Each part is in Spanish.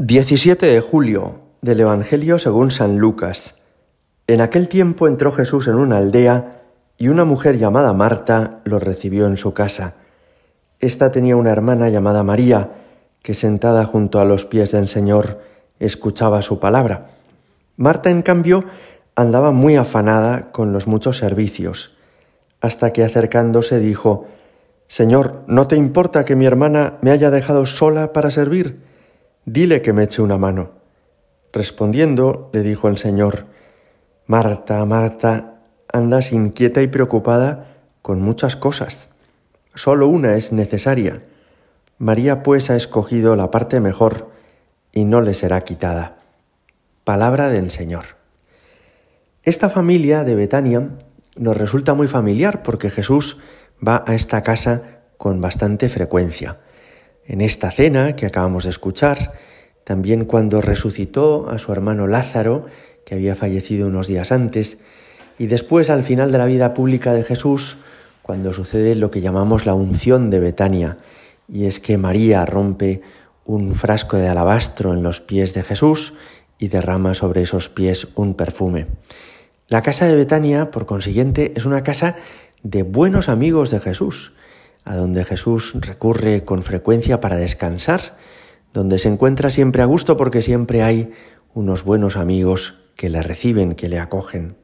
17 de julio del Evangelio según San Lucas. En aquel tiempo entró Jesús en una aldea y una mujer llamada Marta lo recibió en su casa. Esta tenía una hermana llamada María, que sentada junto a los pies del Señor escuchaba su palabra. Marta, en cambio, andaba muy afanada con los muchos servicios, hasta que acercándose dijo, Señor, ¿no te importa que mi hermana me haya dejado sola para servir? Dile que me eche una mano. Respondiendo, le dijo el Señor, Marta, Marta, andas inquieta y preocupada con muchas cosas. Solo una es necesaria. María pues ha escogido la parte mejor y no le será quitada. Palabra del Señor. Esta familia de Betania nos resulta muy familiar porque Jesús va a esta casa con bastante frecuencia en esta cena que acabamos de escuchar, también cuando resucitó a su hermano Lázaro, que había fallecido unos días antes, y después al final de la vida pública de Jesús, cuando sucede lo que llamamos la unción de Betania, y es que María rompe un frasco de alabastro en los pies de Jesús y derrama sobre esos pies un perfume. La casa de Betania, por consiguiente, es una casa de buenos amigos de Jesús, a donde Jesús recurre con frecuencia para descansar, donde se encuentra siempre a gusto porque siempre hay unos buenos amigos que le reciben, que le acogen.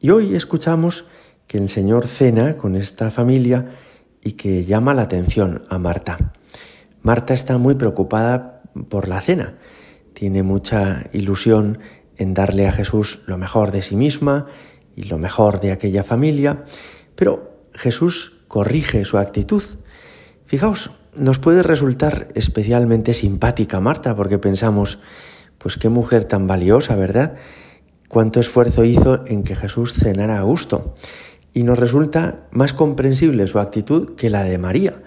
Y hoy escuchamos que el Señor cena con esta familia y que llama la atención a Marta. Marta está muy preocupada por la cena, tiene mucha ilusión en darle a Jesús lo mejor de sí misma y lo mejor de aquella familia, pero Jesús corrige su actitud. Fijaos, nos puede resultar especialmente simpática Marta porque pensamos, pues qué mujer tan valiosa, ¿verdad? Cuánto esfuerzo hizo en que Jesús cenara a gusto. Y nos resulta más comprensible su actitud que la de María,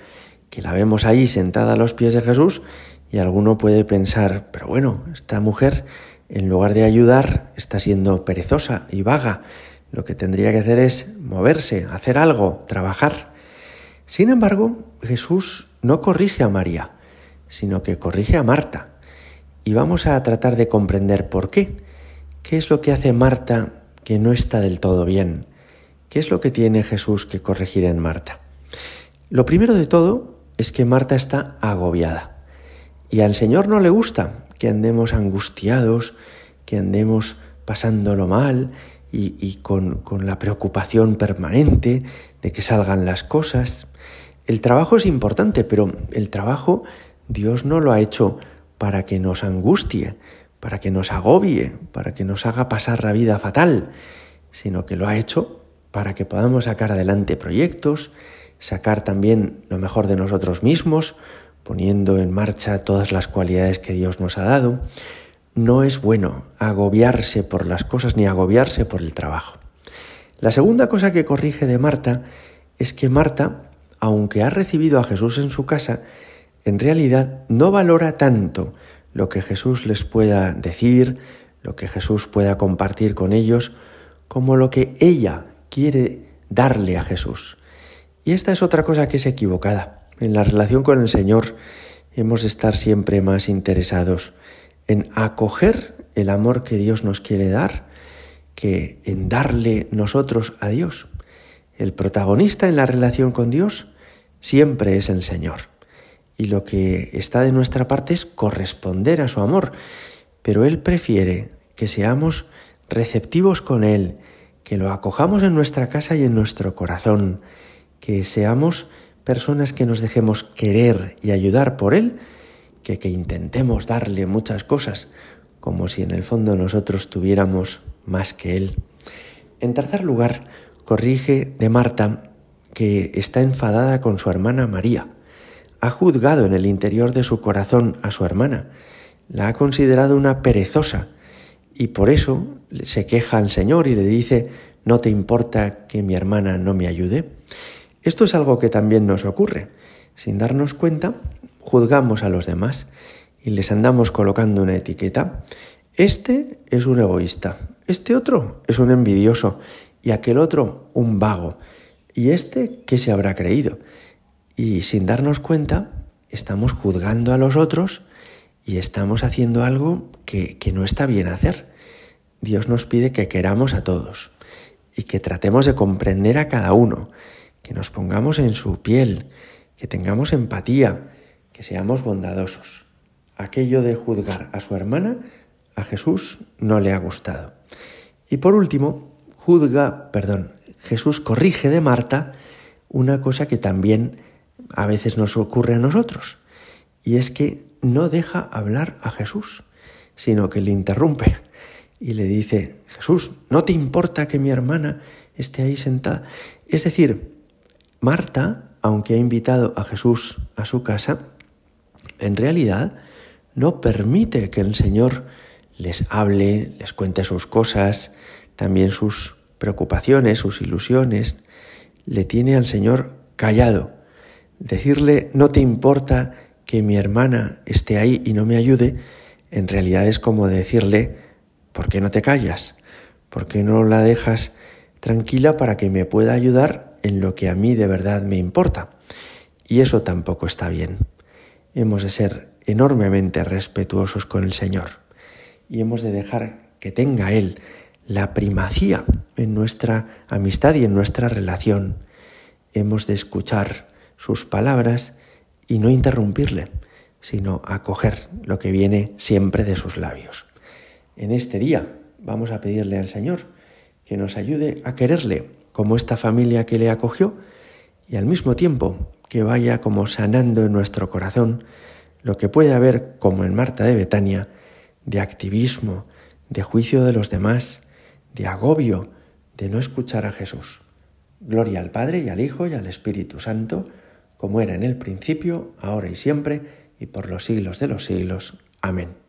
que la vemos ahí sentada a los pies de Jesús y alguno puede pensar, pero bueno, esta mujer en lugar de ayudar está siendo perezosa y vaga. Lo que tendría que hacer es moverse, hacer algo, trabajar. Sin embargo, Jesús no corrige a María, sino que corrige a Marta. Y vamos a tratar de comprender por qué. ¿Qué es lo que hace Marta que no está del todo bien? ¿Qué es lo que tiene Jesús que corregir en Marta? Lo primero de todo es que Marta está agobiada. Y al Señor no le gusta que andemos angustiados, que andemos pasándolo mal y, con, con la preocupación permanente de que salgan las cosas. El trabajo es importante, pero el trabajo Dios no lo ha hecho para que nos angustie, para que nos agobie, para que nos haga pasar la vida fatal, sino que lo ha hecho para que podamos sacar adelante proyectos, sacar también lo mejor de nosotros mismos, poniendo en marcha todas las cualidades que Dios nos ha dado. No es bueno agobiarse por las cosas ni agobiarse por el trabajo. La segunda cosa que corrige de Marta es que Marta aunque ha recibido a Jesús en su casa, en realidad no valora tanto lo que Jesús les pueda decir, lo que Jesús pueda compartir con ellos, como lo que ella quiere darle a Jesús. Y esta es otra cosa que es equivocada. En la relación con el Señor hemos de estar siempre más interesados en acoger el amor que Dios nos quiere dar que en darle nosotros a Dios. El protagonista en la relación con Dios siempre es el Señor. Y lo que está de nuestra parte es corresponder a su amor. Pero Él prefiere que seamos receptivos con Él, que lo acojamos en nuestra casa y en nuestro corazón, que seamos personas que nos dejemos querer y ayudar por Él, que, que intentemos darle muchas cosas, como si en el fondo nosotros tuviéramos más que Él. En tercer lugar, corrige de Marta que está enfadada con su hermana María. Ha juzgado en el interior de su corazón a su hermana, la ha considerado una perezosa y por eso se queja al Señor y le dice, ¿no te importa que mi hermana no me ayude? Esto es algo que también nos ocurre. Sin darnos cuenta, juzgamos a los demás y les andamos colocando una etiqueta. Este es un egoísta, este otro es un envidioso y aquel otro un vago. ¿Y este qué se habrá creído? Y sin darnos cuenta, estamos juzgando a los otros y estamos haciendo algo que, que no está bien hacer. Dios nos pide que queramos a todos y que tratemos de comprender a cada uno, que nos pongamos en su piel, que tengamos empatía, que seamos bondadosos. Aquello de juzgar a su hermana, a Jesús no le ha gustado. Y por último, juzga, perdón, Jesús corrige de Marta una cosa que también a veces nos ocurre a nosotros, y es que no deja hablar a Jesús, sino que le interrumpe y le dice, Jesús, ¿no te importa que mi hermana esté ahí sentada? Es decir, Marta, aunque ha invitado a Jesús a su casa, en realidad no permite que el Señor les hable, les cuente sus cosas, también sus preocupaciones, sus ilusiones. Le tiene al Señor callado. Decirle, no te importa que mi hermana esté ahí y no me ayude, en realidad es como decirle, ¿por qué no te callas? ¿Por qué no la dejas tranquila para que me pueda ayudar en lo que a mí de verdad me importa? Y eso tampoco está bien. Hemos de ser enormemente respetuosos con el Señor y hemos de dejar que tenga Él la primacía en nuestra amistad y en nuestra relación. Hemos de escuchar sus palabras y no interrumpirle, sino acoger lo que viene siempre de sus labios. En este día vamos a pedirle al Señor que nos ayude a quererle como esta familia que le acogió y al mismo tiempo que vaya como sanando en nuestro corazón lo que puede haber, como en Marta de Betania, de activismo, de juicio de los demás, de agobio, de no escuchar a Jesús. Gloria al Padre y al Hijo y al Espíritu Santo, como era en el principio, ahora y siempre, y por los siglos de los siglos. Amén.